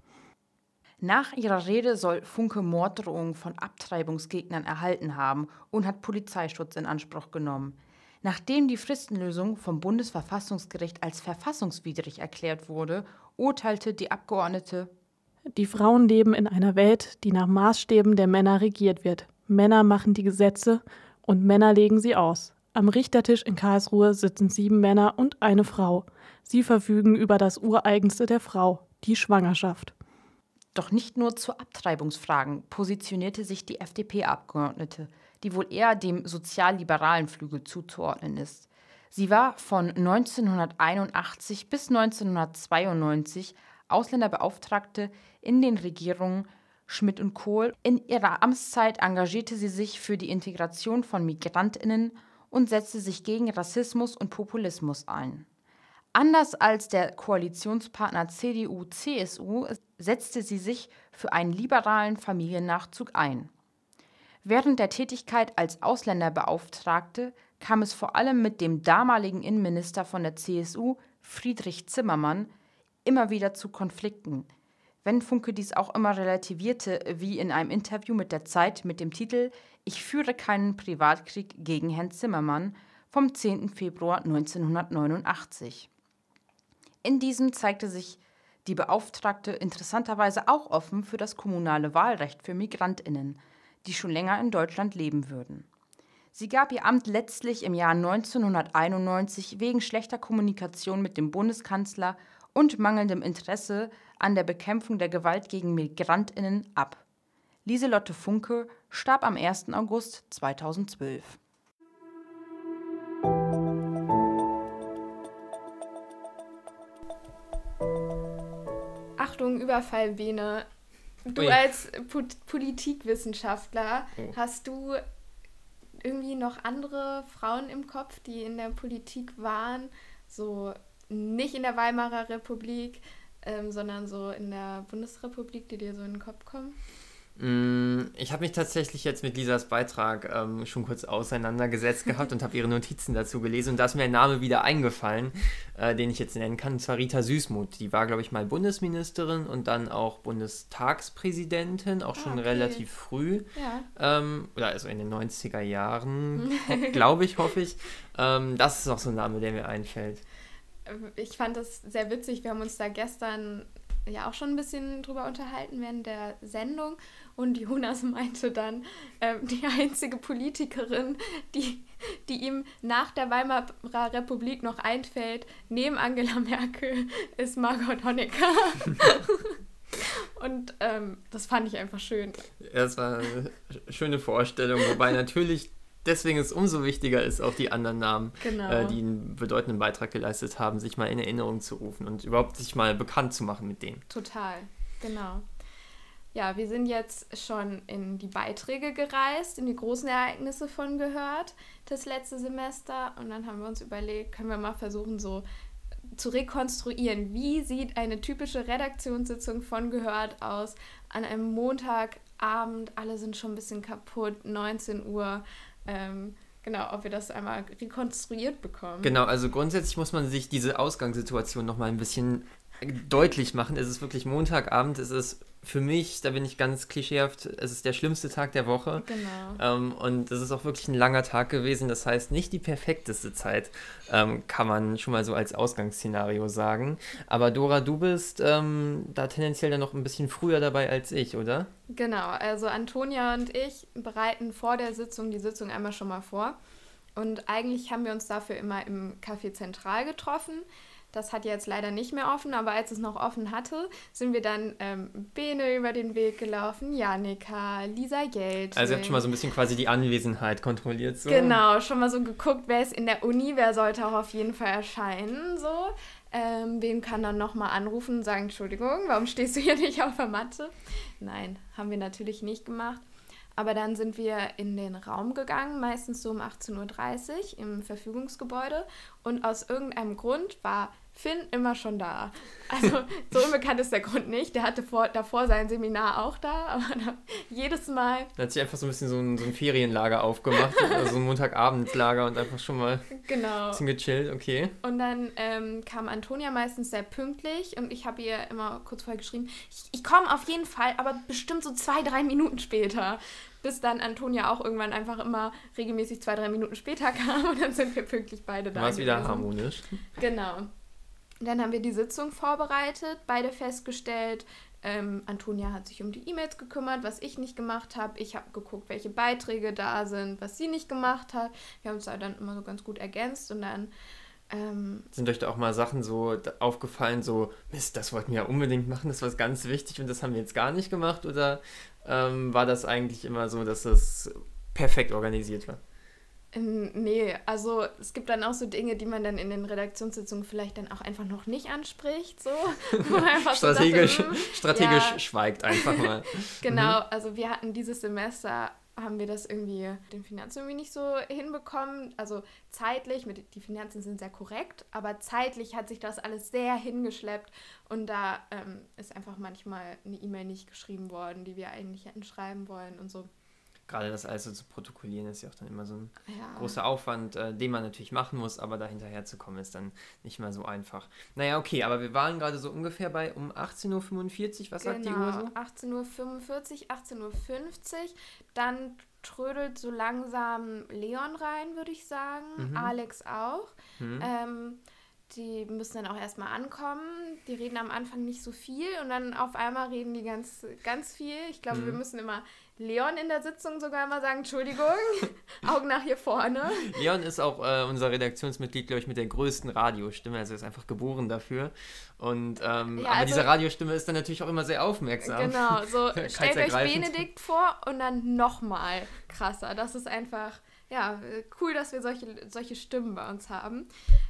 Nach ihrer Rede soll Funke Morddrohungen von Abtreibungsgegnern erhalten haben und hat Polizeischutz in Anspruch genommen. Nachdem die Fristenlösung vom Bundesverfassungsgericht als verfassungswidrig erklärt wurde, urteilte die Abgeordnete Die Frauen leben in einer Welt, die nach Maßstäben der Männer regiert wird. Männer machen die Gesetze und Männer legen sie aus. Am Richtertisch in Karlsruhe sitzen sieben Männer und eine Frau. Sie verfügen über das Ureigenste der Frau, die Schwangerschaft. Doch nicht nur zu Abtreibungsfragen positionierte sich die FDP-Abgeordnete, die wohl eher dem sozialliberalen Flügel zuzuordnen ist. Sie war von 1981 bis 1992 Ausländerbeauftragte in den Regierungen Schmidt und Kohl. In ihrer Amtszeit engagierte sie sich für die Integration von Migrantinnen und setzte sich gegen Rassismus und Populismus ein. Anders als der Koalitionspartner CDU-CSU setzte sie sich für einen liberalen Familiennachzug ein. Während der Tätigkeit als Ausländerbeauftragte kam es vor allem mit dem damaligen Innenminister von der CSU, Friedrich Zimmermann, immer wieder zu Konflikten. Wenn Funke dies auch immer relativierte, wie in einem Interview mit der Zeit mit dem Titel Ich führe keinen Privatkrieg gegen Herrn Zimmermann vom 10. Februar 1989. In diesem zeigte sich die Beauftragte interessanterweise auch offen für das kommunale Wahlrecht für Migrantinnen, die schon länger in Deutschland leben würden. Sie gab ihr Amt letztlich im Jahr 1991 wegen schlechter Kommunikation mit dem Bundeskanzler und mangelndem Interesse an der Bekämpfung der Gewalt gegen Migrantinnen ab. Lieselotte Funke starb am 1. August 2012. Achtung, Überfall, Bene. Du Ui. als Po- Politikwissenschaftler, Oh. hast du irgendwie noch andere Frauen im Kopf, die in der Politik waren? So nicht in der Weimarer Republik, ähm, sondern so in der Bundesrepublik, die dir so in den Kopf kommen? Mm, Ich habe mich tatsächlich jetzt mit Lisas Beitrag ähm, schon kurz auseinandergesetzt gehabt und habe ihre Notizen dazu gelesen. Und da ist mir ein Name wieder eingefallen, äh, den ich jetzt nennen kann, und zwar Rita Süßmuth. Die war, glaube ich, mal Bundesministerin und dann auch Bundestagspräsidentin, auch schon Ah, okay. relativ früh. Ja. Ähm, oder also in den 90er Jahren, (laughs) glaube ich, hoffe ich. Ähm, das ist auch so ein Name, der mir einfällt. Ich fand das sehr witzig. Wir haben uns da gestern ja auch schon ein bisschen drüber unterhalten während der Sendung. Und Jonas meinte dann, ähm, die einzige Politikerin, die, die ihm nach der Weimarer Republik noch einfällt, neben Angela Merkel, ist Margot Honecker. (laughs) Und ähm, das fand ich einfach schön. Ja, Das war eine schöne Vorstellung, wobei natürlich deswegen es umso wichtiger ist, auch die anderen Namen, Genau. äh, die einen bedeutenden Beitrag geleistet haben, sich mal in Erinnerung zu rufen und überhaupt sich mal bekannt zu machen mit denen. Total, genau. Ja, wir sind jetzt schon in die Beiträge gereist, in die großen Ereignisse von gehört, das letzte Semester. Und dann haben wir uns überlegt, können wir mal versuchen, so zu rekonstruieren, wie sieht eine typische Redaktionssitzung von gehört aus an einem Montagabend, alle sind schon ein bisschen kaputt, 19 Uhr. Ähm, genau, ob wir das einmal rekonstruiert bekommen. Genau, also grundsätzlich muss man sich diese Ausgangssituation nochmal ein bisschen deutlich machen. Es ist wirklich Montagabend, es ist für mich, da bin ich ganz klischeehaft, es ist der schlimmste Tag der Woche. Genau. Ähm, und es ist auch wirklich ein langer Tag gewesen. Das heißt, nicht die perfekteste Zeit, ähm, kann man schon mal so als Ausgangsszenario sagen. Aber Dora, du bist ähm, da tendenziell dann noch ein bisschen früher dabei als ich, oder? Genau, also Antonia und ich bereiten vor der Sitzung die Sitzung einmal schon mal vor. Und eigentlich haben wir uns dafür immer im Café Zentral getroffen. Das hat jetzt leider nicht mehr offen, aber als es noch offen hatte, sind wir dann ähm, Bene über den Weg gelaufen, Janika, Lisa Geld. Also ihr habt schon mal so ein bisschen quasi die Anwesenheit kontrolliert. So. Genau, schon mal so geguckt, wer ist in der Uni, wer sollte auch auf jeden Fall erscheinen. So. Ähm, wem kann dann nochmal anrufen und sagen, Entschuldigung, warum stehst du hier nicht auf der Matte? Nein, haben wir natürlich nicht gemacht. Aber dann sind wir in den Raum gegangen, meistens so um 18.30 Uhr im Verfügungsgebäude. Und aus irgendeinem Grund war Finn immer schon da. Also so unbekannt ist der Grund nicht. Der hatte vor, davor sein Seminar auch da, aber da, jedes Mal. Da hat sich einfach so ein bisschen so ein, so ein Ferienlager aufgemacht, (laughs) also ein Montagabendlager und einfach schon mal genau. ein bisschen gechillt, okay. Und dann ähm, kam Antonia meistens sehr pünktlich und ich habe ihr immer kurz vorher geschrieben, ich, ich komme auf jeden Fall, aber bestimmt so zwei, drei Minuten später bis dann Antonia auch irgendwann einfach immer regelmäßig zwei, drei Minuten später (laughs) kam und dann sind wir pünktlich beide da. War es wieder harmonisch. Genau. Dann haben wir die Sitzung vorbereitet, beide festgestellt, ähm, Antonia hat sich um die E-Mails gekümmert, was ich nicht gemacht habe. Ich habe geguckt, welche Beiträge da sind, was sie nicht gemacht hat. Wir haben uns da dann immer so ganz gut ergänzt und dann. Ähm, sind euch da auch mal Sachen so aufgefallen, so, Mist, das wollten wir ja unbedingt machen, das war ganz wichtig und das haben wir jetzt gar nicht gemacht? Oder ähm, war das eigentlich immer so, dass das perfekt organisiert war? Ähm, nee, also es gibt dann auch so Dinge, die man dann in den Redaktionssitzungen vielleicht dann auch einfach noch nicht anspricht. So. (laughs) strategisch so dachte, hm, strategisch ja. schweigt einfach mal. (laughs) genau, mhm. also wir hatten dieses Semester haben wir das irgendwie den Finanzen irgendwie nicht so hinbekommen. Also zeitlich, mit, die Finanzen sind sehr korrekt, aber zeitlich hat sich das alles sehr hingeschleppt und da ähm, ist einfach manchmal eine E-Mail nicht geschrieben worden, die wir eigentlich hätten schreiben wollen und so gerade das alles so zu protokollieren ist ja auch dann immer so ein ja. großer Aufwand, äh, den man natürlich machen muss, aber da hinterher zu kommen ist dann nicht mal so einfach. Naja, okay, aber wir waren gerade so ungefähr bei um 18.45 Uhr, was genau, sagt die Uhr so? 18.45 Uhr, 18.50 Uhr, dann trödelt so langsam Leon rein, würde ich sagen, mhm. Alex auch. Mhm. Ähm, die müssen dann auch erstmal ankommen. Die reden am Anfang nicht so viel und dann auf einmal reden die ganz, ganz viel. Ich glaube, mhm. wir müssen immer Leon in der Sitzung sogar mal sagen, Entschuldigung, (laughs) Augen nach hier vorne. Leon ist auch äh, unser Redaktionsmitglied, glaube ich, mit der größten Radiostimme. Also er ist einfach geboren dafür. Und ähm, ja, aber also, diese Radiostimme ist dann natürlich auch immer sehr aufmerksam. Genau, so (laughs) stellt euch Benedikt vor und dann nochmal krasser. Das ist einfach, ja, cool, dass wir solche, solche Stimmen bei uns haben.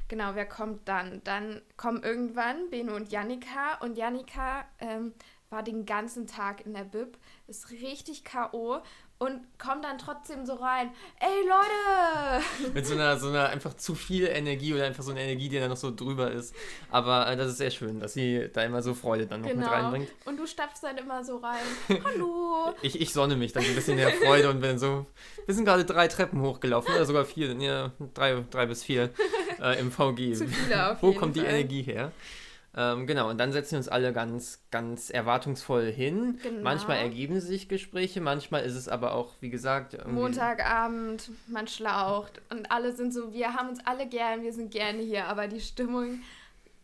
Genau, wer kommt dann? Dann kommen irgendwann Beno und Jannika. Und Jannika ähm, war den ganzen Tag in der Bib, ist richtig K.O. und kommt dann trotzdem so rein. Ey Leute! (laughs) Mit so einer, so einer einfach zu viel Energie oder einfach so eine Energie, die dann noch so drüber ist. Aber äh, das ist sehr schön, dass sie da immer so Freude dann noch genau. mit reinbringt. Und du stapfst dann immer so rein. Hallo! (laughs) ich, ich sonne mich dann so ein bisschen in der Freude und bin so. Wir sind gerade drei Treppen hochgelaufen oder sogar vier, ja, drei, drei bis vier äh, im VG. (laughs) Zu viele auf Wo kommt die Energie her? Ähm, genau, und dann setzen wir uns alle ganz, ganz erwartungsvoll hin. Genau. Manchmal ergeben sich Gespräche, manchmal ist es aber auch, wie gesagt, Montagabend, man schlaucht und alle sind so, wir haben uns alle gern, wir sind gerne hier, aber die Stimmung,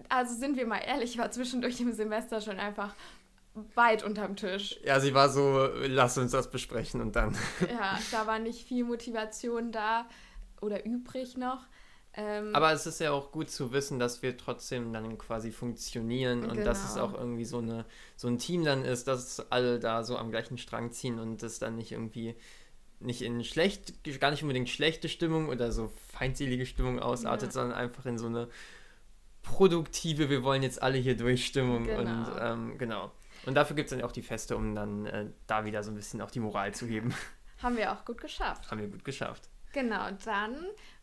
also sind wir mal ehrlich, war zwischendurch im Semester schon einfach weit unterm Tisch. Ja, sie war so, lass uns das besprechen und dann. ja, da war nicht viel Motivation da oder übrig noch. Ähm, Aber es ist ja auch gut zu wissen, dass wir trotzdem dann quasi funktionieren und genau. dass es genau. auch irgendwie so, eine, so ein Team dann ist, dass alle da so am gleichen Strang ziehen und das dann nicht irgendwie nicht in schlecht, gar nicht unbedingt schlechte Stimmung oder so feindselige Stimmung ausartet, ja. sondern einfach in so eine produktive, wir wollen jetzt alle hier durch Stimmung genau. und ähm, genau. Und dafür gibt es dann auch die Feste, um dann äh, da wieder so ein bisschen auch die Moral zu heben. Haben wir auch gut geschafft. Haben wir gut geschafft. Genau, dann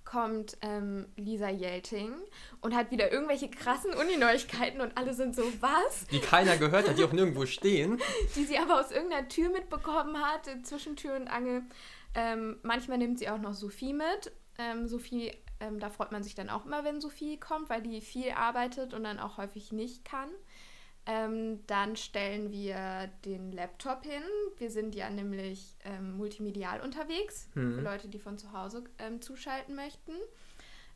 kommt ähm, Lisa Jelting und hat wieder irgendwelche krassen Uni-Neuigkeiten und alle sind so, was? Die keiner gehört hat, die auch nirgendwo stehen. die sie aber aus irgendeiner Tür mitbekommen hat, zwischen Tür und Angel. Ähm, manchmal nimmt sie auch noch Sophie mit. Ähm, Sophie, ähm, da freut man sich dann auch immer, wenn Sophie kommt, weil die viel arbeitet und dann auch häufig nicht kann. Ähm, dann stellen wir den Laptop hin. Wir sind ja nämlich ähm, multimedial unterwegs, hm. für Leute, die von zu Hause ähm, zuschalten möchten.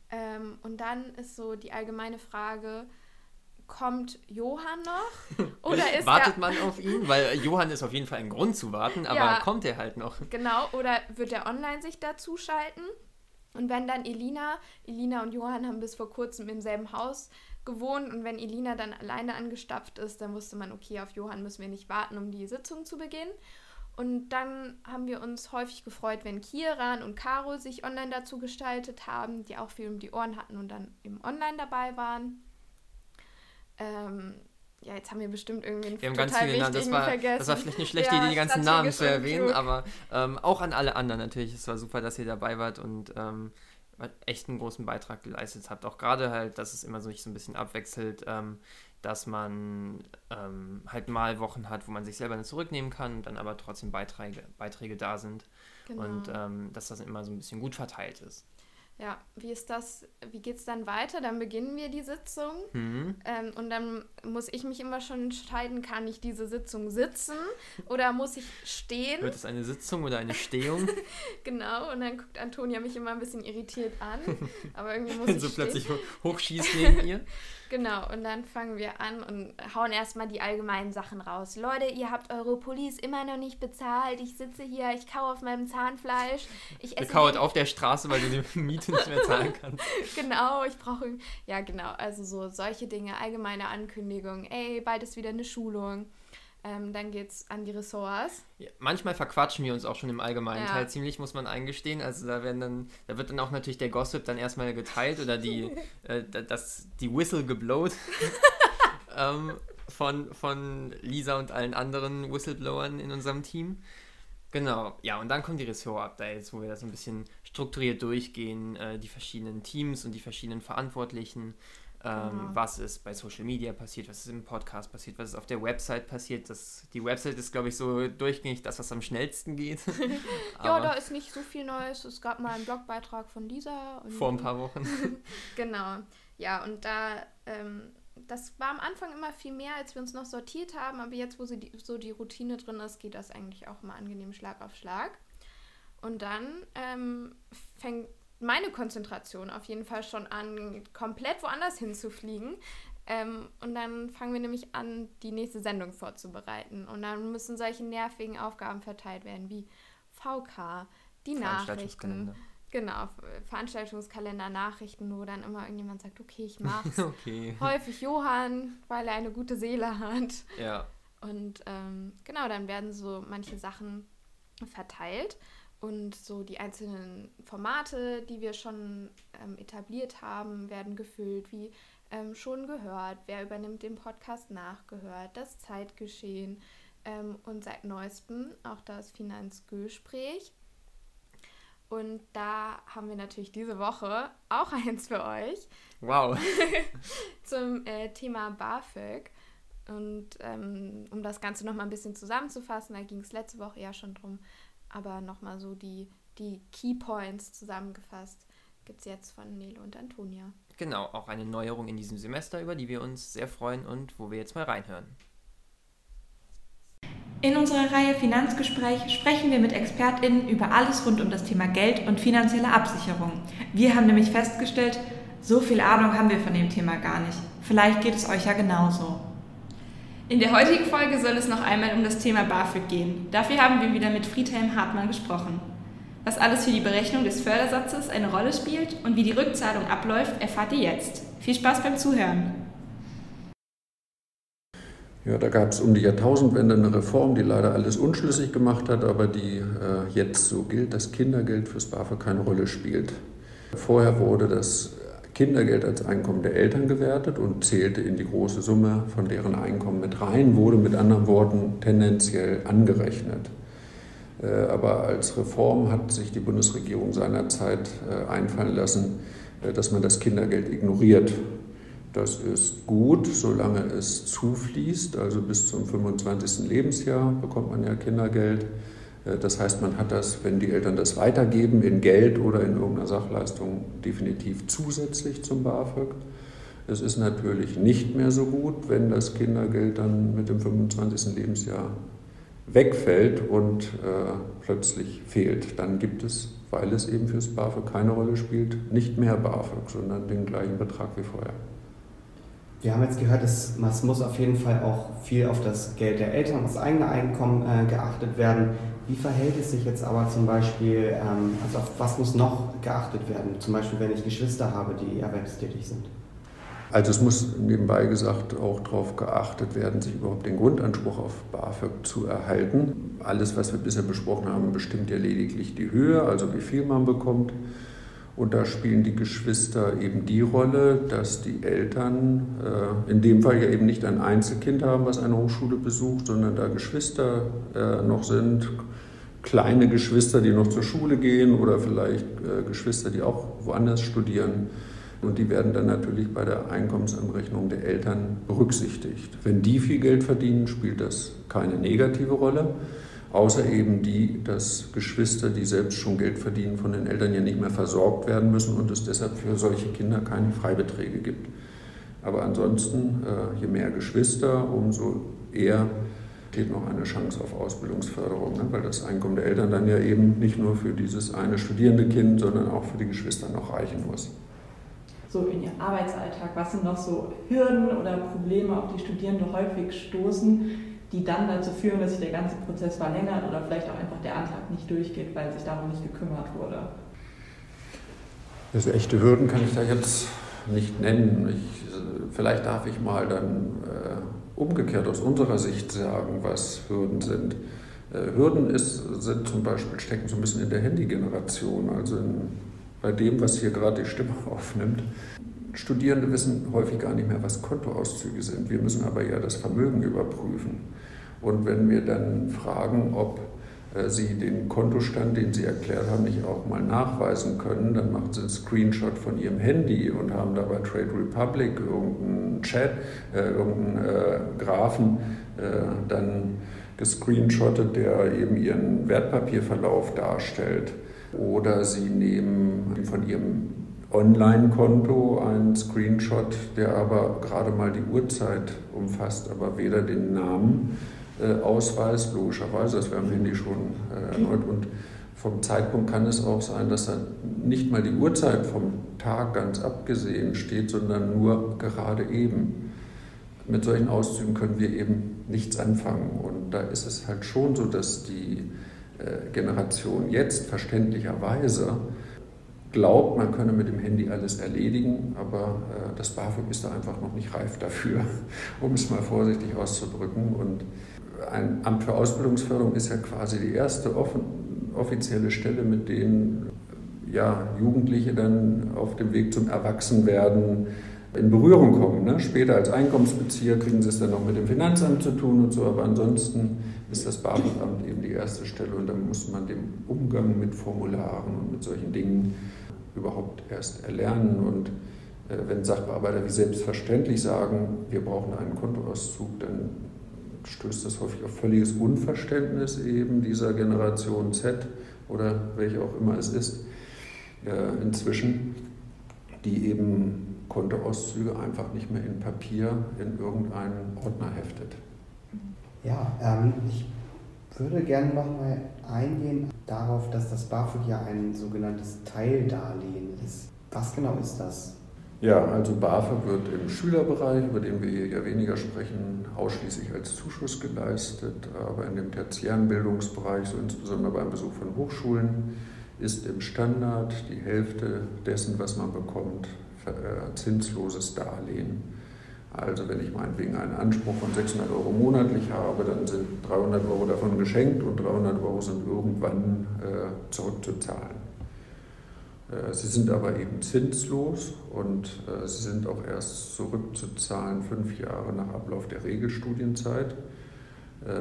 Ähm, und dann ist so die allgemeine Frage, kommt Johann noch? (laughs) Oder ist Wartet man auf ihn? Weil Johann ist auf jeden Fall ein Grund zu warten, aber ja, kommt er halt noch? Genau, oder wird er online sich dazuschalten? Und wenn dann Elina, Elina und Johann haben bis vor kurzem im selben Haus gewohnt und wenn Elina dann alleine angestapft ist, dann wusste man, okay, auf Johann müssen wir nicht warten, um die Sitzung zu beginnen. Und dann haben wir uns häufig gefreut, wenn Kieran und Caro sich online dazu gestaltet haben, die auch viel um die Ohren hatten und dann eben online dabei waren. Ähm, ja, jetzt haben wir bestimmt irgendwie einen wir haben ganz viele Namen. Das war, vergessen. das war vielleicht eine schlechte ja, Idee, die ganzen Namen zu erwähnen, aber ähm, auch an alle anderen natürlich. Es war super, dass ihr dabei wart und ähm, echt einen großen Beitrag geleistet habt. Auch gerade halt, dass es immer so sich so ein bisschen abwechselt, ähm, dass man ähm, halt mal Wochen hat, wo man sich selber nicht zurücknehmen kann, dann aber trotzdem Beiträge, Beiträge da sind genau. und ähm, dass das immer so ein bisschen gut verteilt ist. Ja, wie ist das, wie geht es dann weiter? Dann beginnen wir die Sitzung mhm. ähm, und dann muss ich mich immer schon entscheiden, kann ich diese Sitzung sitzen oder muss ich stehen? Wird es eine Sitzung oder eine Stehung? (laughs) genau, und dann guckt Antonia mich immer ein bisschen irritiert an, (laughs) aber irgendwie muss ich so stehen. plötzlich hochschießt neben ihr. (laughs) Genau, und dann fangen wir an und hauen erstmal die allgemeinen Sachen raus. Leute, ihr habt eure Police immer noch nicht bezahlt. Ich sitze hier, ich kaue auf meinem Zahnfleisch. Ich esse. Kauert auf der Straße, weil du die (laughs) Miete nicht mehr zahlen kannst. (laughs) genau, ich brauche. Ja, genau. Also so solche Dinge, allgemeine Ankündigungen. Ey, bald ist wieder eine Schulung. Ähm, dann geht's an die Ressorts. Ja, manchmal verquatschen wir uns auch schon im allgemeinen ja. Teil ziemlich, muss man eingestehen. Also da werden dann, da wird dann auch natürlich der Gossip dann erstmal geteilt oder die, (laughs) äh, das, die Whistle geblowt (laughs) ähm, von, von Lisa und allen anderen Whistleblowern in unserem Team. Genau, ja, und dann kommen die Ressort-Updates, wo wir das ein bisschen strukturiert durchgehen, äh, die verschiedenen Teams und die verschiedenen Verantwortlichen ähm, genau. was ist bei Social Media passiert, was ist im Podcast passiert, was ist auf der Website passiert. Das, die Website ist, glaube ich, so durchgängig das, was am schnellsten geht. (laughs) (laughs) ja, da ist nicht so viel Neues. Es gab mal einen Blogbeitrag von Lisa. vor ein paar Wochen. (laughs) genau. Ja, und da, ähm, das war am Anfang immer viel mehr, als wir uns noch sortiert haben, aber jetzt, wo sie die, so die Routine drin ist, geht das eigentlich auch immer angenehm Schlag auf Schlag. Und dann ähm, fängt meine Konzentration auf jeden Fall schon an, komplett woanders hinzufliegen. Ähm, und dann fangen wir nämlich an, die nächste Sendung vorzubereiten. Und dann müssen solche nervigen Aufgaben verteilt werden, wie VK, die Nachrichten. Genau, Veranstaltungskalender, Nachrichten, wo dann immer irgendjemand sagt, okay, ich mach's. (laughs) okay. Häufig Johann, weil er eine gute Seele hat. Ja. Und ähm, genau, dann werden so manche Sachen verteilt. Und so die einzelnen Formate, die wir schon ähm, etabliert haben, werden gefüllt, wie ähm, schon gehört, wer übernimmt den Podcast nachgehört, das Zeitgeschehen ähm, und seit neuestem auch das Finanzgespräch. Und da haben wir natürlich diese Woche auch (laughs) eins für euch. Wow. (laughs) zum äh, Thema BAföG. Und ähm, um das Ganze nochmal ein bisschen zusammenzufassen, da ging es letzte Woche ja schon drum, aber nochmal so die, die Key Points zusammengefasst gibt es jetzt von Nele und Antonia. Genau, auch eine Neuerung in diesem Semester, über die wir uns sehr freuen und wo wir jetzt mal reinhören. In unserer Reihe Finanzgespräch sprechen wir mit ExpertInnen über alles rund um das Thema Geld und finanzielle Absicherung. Wir haben nämlich festgestellt, so viel Ahnung haben wir von dem Thema gar nicht. Vielleicht geht es euch ja genauso. In der heutigen Folge soll es noch einmal um das Thema BAföG gehen. Dafür haben wir wieder mit Friedhelm Hartmann gesprochen. Was alles für die Berechnung des Fördersatzes eine Rolle spielt und wie die Rückzahlung abläuft, erfahrt ihr jetzt. Viel Spaß beim Zuhören. Ja, da gab es um die Jahrtausendwende eine Reform, die leider alles unschlüssig gemacht hat, aber die äh, jetzt so gilt, dass Kindergeld fürs BAföG keine Rolle spielt. Vorher wurde das Kindergeld als Einkommen der Eltern gewertet und zählte in die große Summe von deren Einkommen mit rein, wurde mit anderen Worten tendenziell angerechnet. Äh, aber als Reform hat sich die Bundesregierung seinerzeit äh, einfallen lassen, äh, dass man das Kindergeld ignoriert. Das ist gut, solange es zufließt, also bis zum 25. Lebensjahr bekommt man ja Kindergeld. Äh, das heißt, man hat das, wenn die Eltern das weitergeben, in Geld oder in irgendeiner Sachleistung definitiv zusätzlich zum BAföG. Es ist natürlich nicht mehr so gut, wenn das Kindergeld dann mit dem 25. Lebensjahr wegfällt und äh, plötzlich fehlt. Dann gibt es, weil es eben fürs BAföG keine Rolle spielt, nicht mehr BAföG, sondern den gleichen Betrag wie vorher. Wir haben jetzt gehört, es, es muss auf jeden Fall auch viel auf das Geld der Eltern, das eigene Einkommen äh, geachtet werden. Wie verhält es sich jetzt aber zum Beispiel, ähm, also auf was muss noch geachtet werden? Zum Beispiel, wenn ich Geschwister habe, die erwerbstätig sind. Also es muss nebenbei gesagt auch darauf geachtet werden, sich überhaupt den Grundanspruch auf BAföG zu erhalten. Alles, was wir bisher besprochen haben, bestimmt ja lediglich die Höhe, also wie viel man bekommt. Und da spielen die Geschwister eben die Rolle, dass die Eltern äh, in dem Fall ja eben nicht ein Einzelkind haben, was eine Hochschule besucht, sondern da Geschwister äh, noch sind, kleine Geschwister, die noch zur Schule gehen oder vielleicht äh, Geschwister, die auch woanders studieren. Und die werden dann natürlich bei der Einkommensanrechnung der Eltern berücksichtigt. Wenn die viel Geld verdienen, spielt das keine negative Rolle, außer eben die, dass Geschwister, die selbst schon Geld verdienen, von den Eltern ja nicht mehr versorgt werden müssen und es deshalb für solche Kinder keine Freibeträge gibt. Aber ansonsten, äh, je mehr Geschwister, umso eher steht noch eine Chance auf Ausbildungsförderung, ne? weil das Einkommen der Eltern dann ja eben nicht nur für dieses eine studierende Kind, sondern auch für die Geschwister noch reichen muss so in ihrem Arbeitsalltag? Was sind noch so Hürden oder Probleme, auf die Studierende häufig stoßen, die dann dazu führen, dass sich der ganze Prozess verlängert oder vielleicht auch einfach der Antrag nicht durchgeht, weil sich darum nicht gekümmert wurde? Also echte Hürden kann ich da jetzt nicht nennen. Ich, vielleicht darf ich mal dann äh, umgekehrt aus unserer Sicht sagen, was Hürden sind. Äh, Hürden ist, sind zum Beispiel, stecken so ein bisschen in der Handygeneration, also in bei dem, was hier gerade die Stimme (laughs) aufnimmt. Studierende wissen häufig gar nicht mehr, was Kontoauszüge sind. Wir müssen aber ja das Vermögen überprüfen. Und wenn wir dann fragen, ob äh, Sie den Kontostand, den Sie erklärt haben, nicht auch mal nachweisen können, dann machen Sie einen Screenshot von Ihrem Handy und haben da bei Trade Republic irgendeinen Chat, äh, irgendeinen äh, Graphen äh, dann gescreenshottet, der eben Ihren Wertpapierverlauf darstellt. Oder Sie nehmen von Ihrem Online-Konto einen Screenshot, der aber gerade mal die Uhrzeit umfasst, aber weder den Namen äh, ausweist, logischerweise, das wäre am Handy schon äh, erneut. Und vom Zeitpunkt kann es auch sein, dass dann nicht mal die Uhrzeit vom Tag ganz abgesehen steht, sondern nur gerade eben. Mit solchen Auszügen können wir eben nichts anfangen. Und da ist es halt schon so, dass die äh, Generation jetzt verständlicherweise glaubt, man könne mit dem Handy alles erledigen, aber äh, das BAföG ist da einfach noch nicht reif dafür, (laughs) um es mal vorsichtig auszudrücken. Und ein Amt für Ausbildungsförderung ist ja quasi die erste offen, offizielle Stelle, mit denen ja, Jugendliche dann auf dem Weg zum Erwachsenwerden in Berührung kommen. Ne? Später als Einkommensbezieher kriegen sie es dann noch mit dem Finanzamt zu tun und so, aber ansonsten ist das BAföG-Amt eben die erste Stelle und dann muss man den Umgang mit Formularen und mit solchen Dingen überhaupt erst erlernen. Und äh, wenn Sachbearbeiter wie selbstverständlich sagen, wir brauchen einen Kontoauszug, dann stößt das häufig auf völliges Unverständnis eben dieser Generation Z oder welche auch immer es ist äh, inzwischen, die eben Kontoauszüge einfach nicht mehr in Papier in irgendeinen Ordner heftet. Ja, ähm, ich würde gerne nochmal eingehen darauf, dass das BAföG ja ein sogenanntes Teildarlehen ist. Was genau ist das? Ja, also BAföG wird im Schülerbereich, über den wir hier ja weniger sprechen, ausschließlich als Zuschuss geleistet, aber in dem tertiären Bildungsbereich, so insbesondere beim Besuch von Hochschulen, ist im Standard die Hälfte dessen, was man bekommt, äh, zinsloses Darlehen. Also wenn ich meinetwegen einen Anspruch von 600 Euro monatlich habe, dann sind 300 Euro davon geschenkt und 300 Euro sind irgendwann äh, zurückzuzahlen. Äh, sie sind aber eben zinslos und äh, sie sind auch erst zurückzuzahlen fünf Jahre nach Ablauf der Regelstudienzeit. Äh,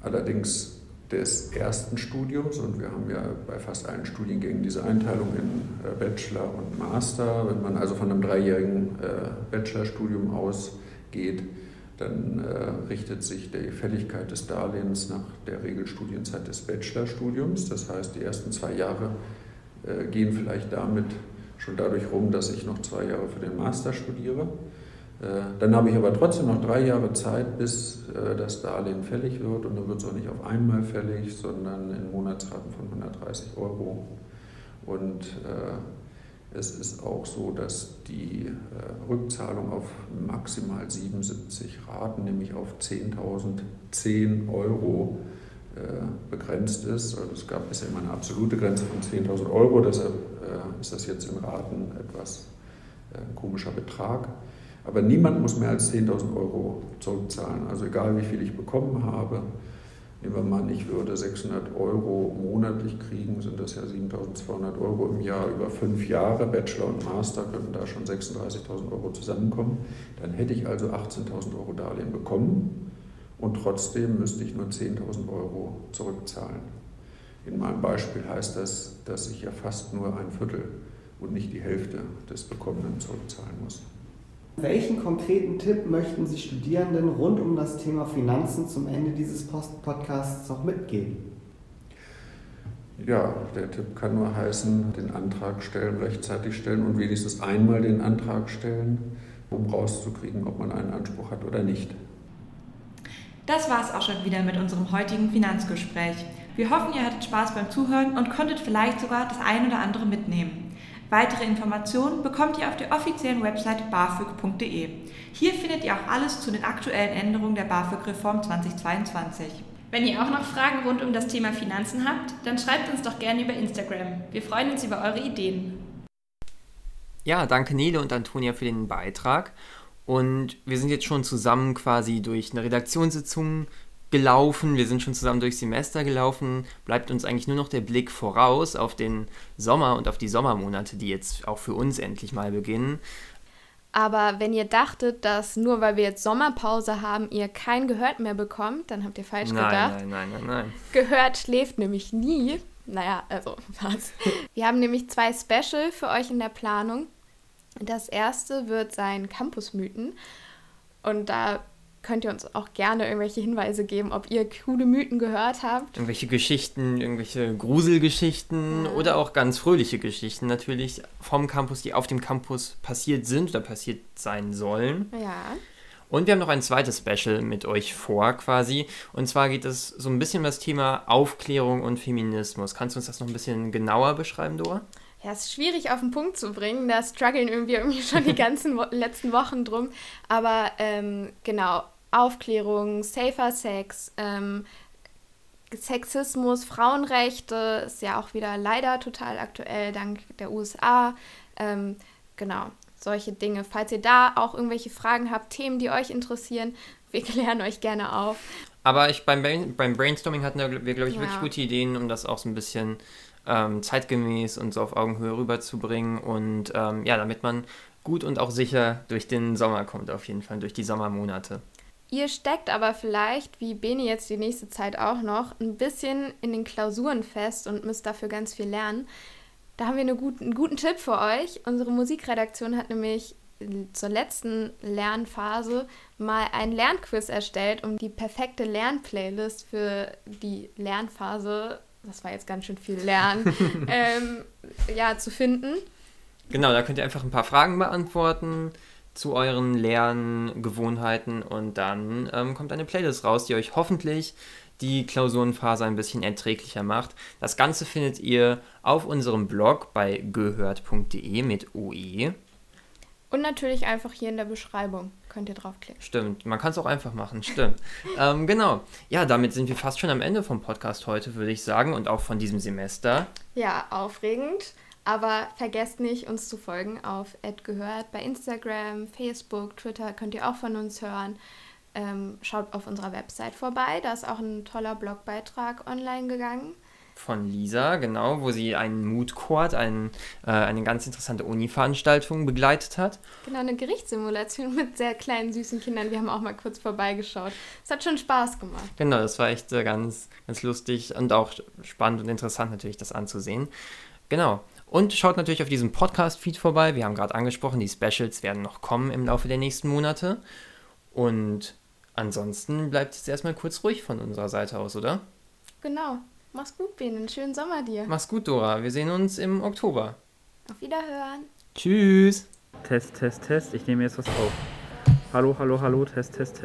allerdings des ersten Studiums und wir haben ja bei fast allen Studiengängen diese Einteilung in äh, Bachelor und Master. Wenn man also von einem dreijährigen äh, Bachelorstudium ausgeht, dann äh, richtet sich die Fälligkeit des Darlehens nach der Regelstudienzeit des Bachelorstudiums. Das heißt, die ersten zwei Jahre gehen vielleicht damit schon dadurch rum, dass ich noch zwei Jahre für den Master studiere. Äh, dann habe ich aber trotzdem noch drei Jahre Zeit, bis äh, das Darlehen fällig wird. Und dann wird es auch nicht auf einmal fällig, sondern in Monatsraten von 130 Euro. Und äh, es ist auch so, dass die Rückzahlung auf maximal 77 Raten, nämlich auf 10.010 Euro, begrenzt ist. Also es gab bisher immer eine absolute Grenze von 10.000 Euro, deshalb ist das jetzt in Raten etwas komischer Betrag. Aber niemand muss mehr als 10.000 Euro zurückzahlen. Also egal wie viel ich bekommen habe, nehmen wir mal an, ich würde 600 Euro monatlich kriegen, sind das ja 7.200 Euro im Jahr über fünf Jahre. Bachelor und Master könnten da schon 36.000 Euro zusammenkommen. Dann hätte ich also 18.000 Euro Darlehen bekommen und trotzdem müsste ich nur 10.000 Euro zurückzahlen. In meinem Beispiel heißt das, dass ich ja fast nur ein Viertel und nicht die Hälfte des Bekommenen zurückzahlen muss. Welchen konkreten Tipp möchten Sie Studierenden rund um das Thema Finanzen zum Ende dieses Podcasts noch mitgeben? Ja, der Tipp kann nur heißen, den Antrag stellen, rechtzeitig stellen und wenigstens einmal den Antrag stellen, um rauszukriegen, ob man einen Anspruch hat oder nicht. Das war es auch schon wieder mit unserem heutigen Finanzgespräch. Wir hoffen, ihr hattet Spaß beim Zuhören und konntet vielleicht sogar das ein oder andere mitnehmen. Weitere Informationen bekommt ihr auf der offiziellen Website bafög.de. Hier findet ihr auch alles zu den aktuellen Änderungen der BAföG-Reform 2022. Wenn ihr auch noch Fragen rund um das Thema Finanzen habt, dann schreibt uns doch gerne über Instagram. Wir freuen uns über eure Ideen. Ja, danke Nele und Antonia für den Beitrag. Und wir sind jetzt schon zusammen quasi durch eine Redaktionssitzung gelaufen, wir sind schon zusammen durchs Semester gelaufen, bleibt uns eigentlich nur noch der Blick voraus auf den Sommer und auf die Sommermonate, die jetzt auch für uns endlich mal beginnen. Aber wenn ihr dachtet, dass nur weil wir jetzt Sommerpause haben, ihr kein Gehört mehr bekommt, dann habt ihr falsch nein, gedacht. Nein, nein, nein, nein. Gehört schläft nämlich nie. Naja, also (laughs) was. Wir haben nämlich zwei Special für euch in der Planung. Das erste wird sein Campusmythen. Und da könnt ihr uns auch gerne irgendwelche Hinweise geben, ob ihr coole Mythen gehört habt. Irgendwelche Geschichten, irgendwelche Gruselgeschichten ja. oder auch ganz fröhliche Geschichten natürlich vom Campus, die auf dem Campus passiert sind oder passiert sein sollen. Ja. Und wir haben noch ein zweites Special mit euch vor quasi. Und zwar geht es so ein bisschen um das Thema Aufklärung und Feminismus. Kannst du uns das noch ein bisschen genauer beschreiben, Dora? Ja, es ist schwierig auf den Punkt zu bringen. Da strugglen irgendwie, irgendwie schon die (laughs) ganzen letzten Wochen drum. Aber ähm, genau, Aufklärung, safer Sex, ähm, Sexismus, Frauenrechte ist ja auch wieder leider total aktuell dank der USA. Ähm, genau, solche Dinge. Falls ihr da auch irgendwelche Fragen habt, Themen, die euch interessieren, (laughs) wir klären euch gerne auf. Aber ich, beim, beim Brainstorming hatten wir, glaube ich, ja. wirklich gute Ideen, um das auch so ein bisschen ähm, zeitgemäß und so auf Augenhöhe rüberzubringen. Und ähm, ja, damit man gut und auch sicher durch den Sommer kommt, auf jeden Fall, durch die Sommermonate. Ihr steckt aber vielleicht, wie Beni jetzt die nächste Zeit auch noch, ein bisschen in den Klausuren fest und müsst dafür ganz viel lernen. Da haben wir eine gut, einen guten Tipp für euch. Unsere Musikredaktion hat nämlich zur letzten Lernphase mal ein Lernquiz erstellt, um die perfekte Lernplaylist für die Lernphase, das war jetzt ganz schön viel Lernen, (laughs) ähm, ja, zu finden. Genau, da könnt ihr einfach ein paar Fragen beantworten zu euren Lerngewohnheiten und dann ähm, kommt eine Playlist raus, die euch hoffentlich die Klausurenphase ein bisschen erträglicher macht. Das Ganze findet ihr auf unserem Blog bei gehört.de mit OE. Und natürlich einfach hier in der Beschreibung könnt ihr draufklicken. Stimmt, man kann es auch einfach machen, stimmt. (laughs) ähm, genau. Ja, damit sind wir fast schon am Ende vom Podcast heute, würde ich sagen, und auch von diesem Semester. Ja, aufregend. Aber vergesst nicht, uns zu folgen auf @gehört bei Instagram, Facebook, Twitter könnt ihr auch von uns hören. Ähm, schaut auf unserer Website vorbei, da ist auch ein toller Blogbeitrag online gegangen. Von Lisa, genau, wo sie einen Mood Court, ein, äh, eine ganz interessante Uni-Veranstaltung begleitet hat. Genau, eine Gerichtssimulation mit sehr kleinen, süßen Kindern. Wir haben auch mal kurz vorbeigeschaut. Es hat schon Spaß gemacht. Genau, das war echt äh, ganz, ganz lustig und auch spannend und interessant natürlich, das anzusehen. Genau. Und schaut natürlich auf diesem Podcast-Feed vorbei. Wir haben gerade angesprochen, die Specials werden noch kommen im Laufe der nächsten Monate. Und ansonsten bleibt es erstmal kurz ruhig von unserer Seite aus, oder? Genau. Mach's gut, Ben. Einen schönen Sommer dir. Mach's gut, Dora. Wir sehen uns im Oktober. Auf Wiederhören. Tschüss. Test, Test, Test. Ich nehme jetzt was auf. Hallo, hallo, hallo, Test, Test, Test.